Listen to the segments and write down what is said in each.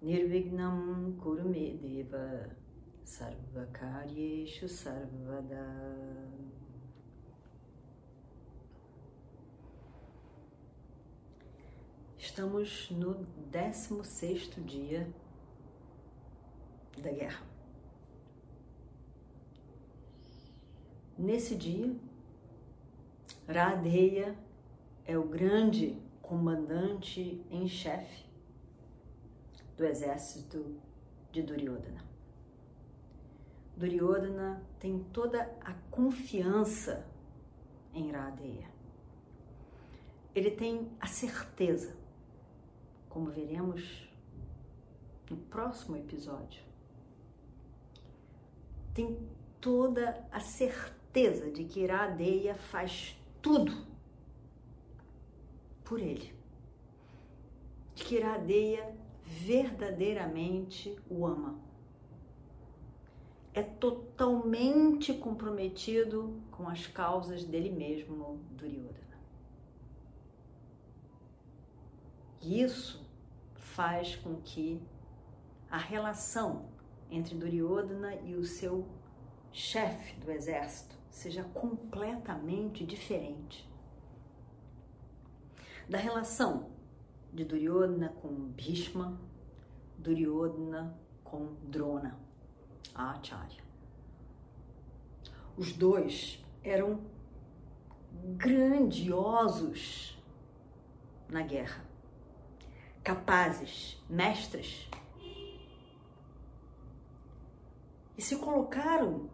Nirvignam Kurume Deva Sarvakaryeshu Sarvada Estamos no 16º dia da guerra. Nesse dia, Radeya é o grande comandante em chefe do exército de Duryodhana. Duryodhana tem toda a confiança em Radeya. Ele tem a certeza, como veremos no próximo episódio, tem toda a certeza de que Iradeia faz tudo por ele. De que Iradeia verdadeiramente o ama. É totalmente comprometido com as causas dele mesmo, Duryodhana. E isso faz com que a relação entre Duryodhana e o seu chefe do exército seja completamente diferente da relação de Duryodhana com Bhishma, Duryodhana com Drona, a Acharya. Os dois eram grandiosos na guerra, capazes, mestres, e se colocaram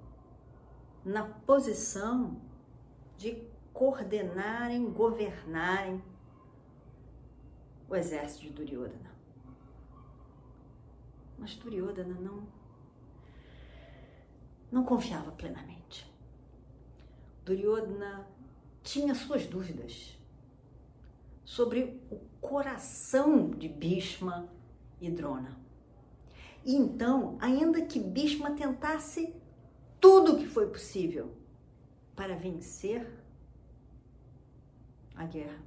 na posição de coordenarem, governarem o exército de Duryodhana. Mas Duryodhana não não confiava plenamente. Duryodhana tinha suas dúvidas sobre o coração de Bhishma e Drona. E então, ainda que Bhishma tentasse tudo o que foi possível para vencer a guerra,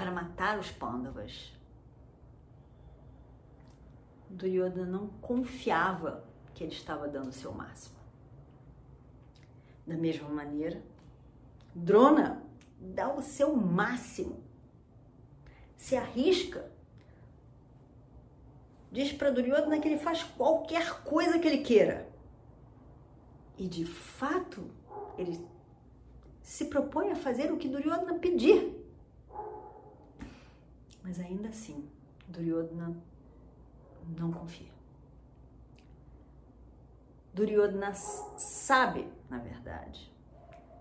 para matar os Pandavas, Duryodhana não confiava que ele estava dando o seu máximo. Da mesma maneira, Drona dá o seu máximo, se arrisca, diz para Duryodhana que ele faz qualquer coisa que ele queira. E de fato, ele se propõe a fazer o que Duryodhana pedir. Mas ainda assim, Duryodhana não confia. Duryodhana sabe, na verdade,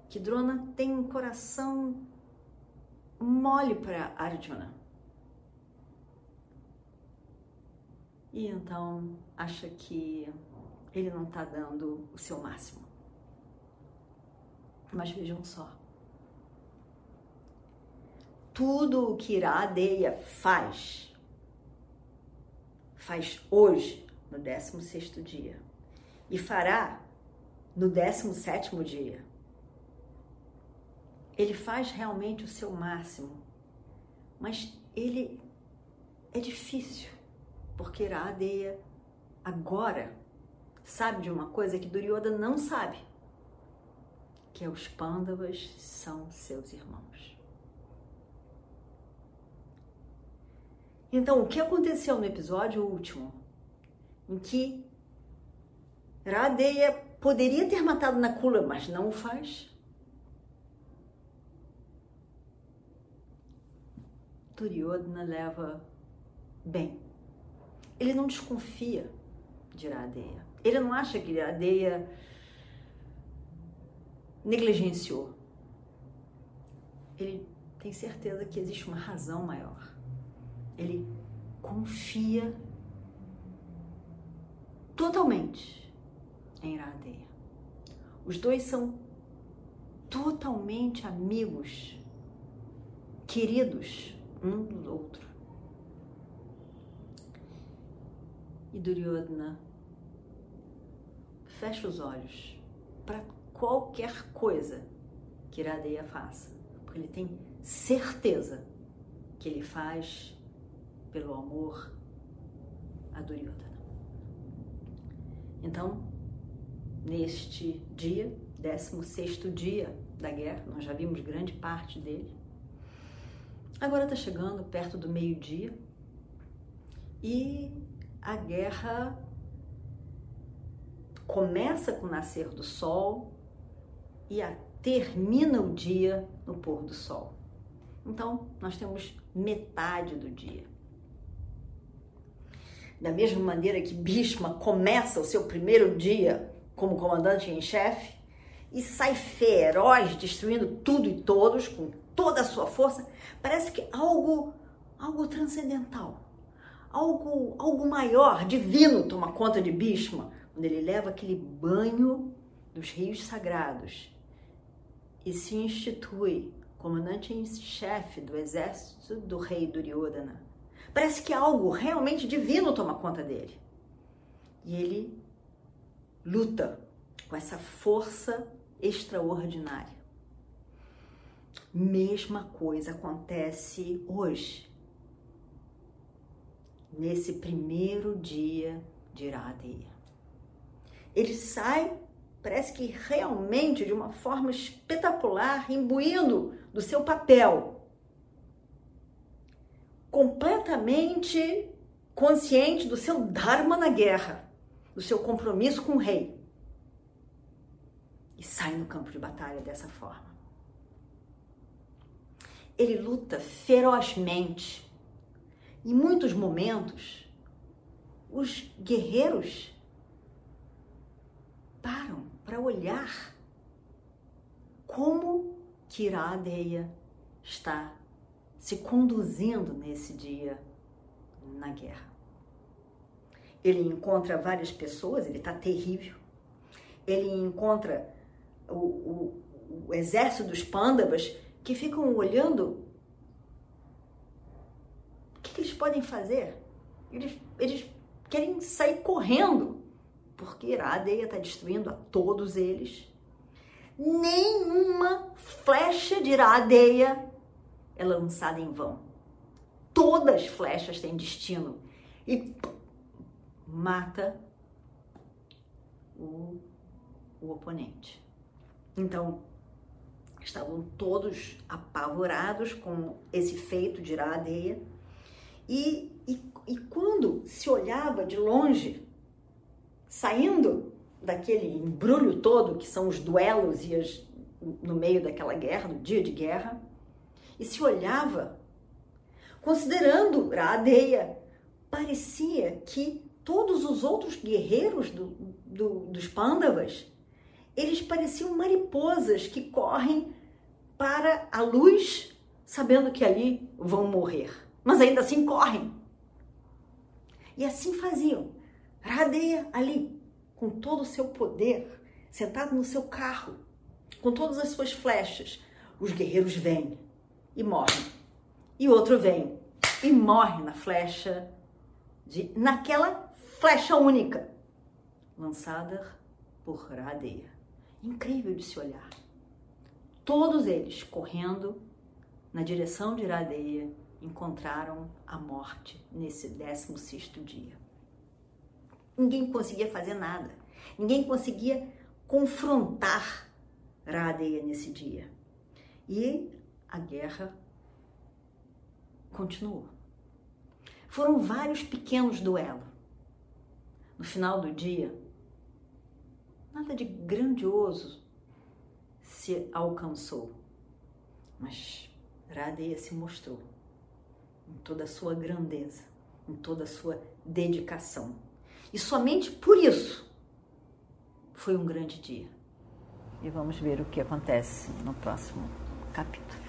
que Drona tem um coração mole para Arjuna. E então acha que ele não está dando o seu máximo. Mas vejam só. Tudo o que Iradeya faz, faz hoje, no 16º dia, e fará no 17º dia. Ele faz realmente o seu máximo, mas ele é difícil, porque Iradeya agora. Sabe de uma coisa que Duryodhana não sabe, que é os Pandavas são seus irmãos. Então, o que aconteceu no episódio último, em que Radeya poderia ter matado Nakula, mas não o faz? Duryodhana leva bem. Ele não desconfia de Radeya. Ele não acha que Radeya negligenciou. Ele tem certeza que existe uma razão maior. Ele confia totalmente em Iradeia. Os dois são totalmente amigos, queridos um do outro. E Duryodhana fecha os olhos para qualquer coisa que Iradeia faça, porque ele tem certeza que ele faz pelo amor a Duryodhana. Então, neste dia, 16 dia da guerra, nós já vimos grande parte dele. Agora está chegando perto do meio-dia e a guerra começa com o nascer do sol e a, termina o dia no pôr do sol. Então, nós temos metade do dia. Da mesma maneira que Bhishma começa o seu primeiro dia como comandante em chefe e sai feroz, destruindo tudo e todos com toda a sua força, parece que algo algo transcendental, algo algo maior, divino toma conta de Bhishma, quando ele leva aquele banho dos rios sagrados e se institui comandante em chefe do exército do rei Duryodhana. Parece que algo realmente divino toma conta dele. E ele luta com essa força extraordinária. Mesma coisa acontece hoje, nesse primeiro dia de Iradeia. Ele sai, parece que realmente de uma forma espetacular, imbuindo do seu papel, completamente consciente do seu dharma na guerra, do seu compromisso com o rei e sai no campo de batalha dessa forma. Ele luta ferozmente. Em muitos momentos, os guerreiros param para olhar como Kiradeya está se conduzindo nesse dia na guerra. Ele encontra várias pessoas, ele está terrível. Ele encontra o, o, o exército dos pândavas que ficam olhando o que, que eles podem fazer. Eles, eles querem sair correndo, porque Iradeia está destruindo a todos eles. Nenhuma flecha de Iradeia é lançada em vão. Todas as flechas têm destino e mata o, o oponente. Então, estavam todos apavorados com esse feito de Iradeia. E, e, e quando se olhava de longe, saindo daquele embrulho todo que são os duelos e as, no meio daquela guerra, no dia de guerra, e se olhava, considerando Iradeia, parecia que todos os outros guerreiros do, do, dos Pandavas eles pareciam mariposas que correm para a luz, sabendo que ali vão morrer, mas ainda assim correm. E assim faziam. Radeia ali, com todo o seu poder, sentado no seu carro, com todas as suas flechas. Os guerreiros vêm e morrem. E outro vem e morre na flecha de naquela flecha única lançada por Radeia incrível de se olhar. Todos eles correndo na direção de Iradeia encontraram a morte nesse 16 dia. Ninguém conseguia fazer nada. Ninguém conseguia confrontar Radeia nesse dia. E a guerra continuou. Foram vários pequenos duelos. No final do dia, nada de grandioso se alcançou, mas Radeya se mostrou em toda a sua grandeza, em toda a sua dedicação. E somente por isso foi um grande dia. E vamos ver o que acontece no próximo capítulo.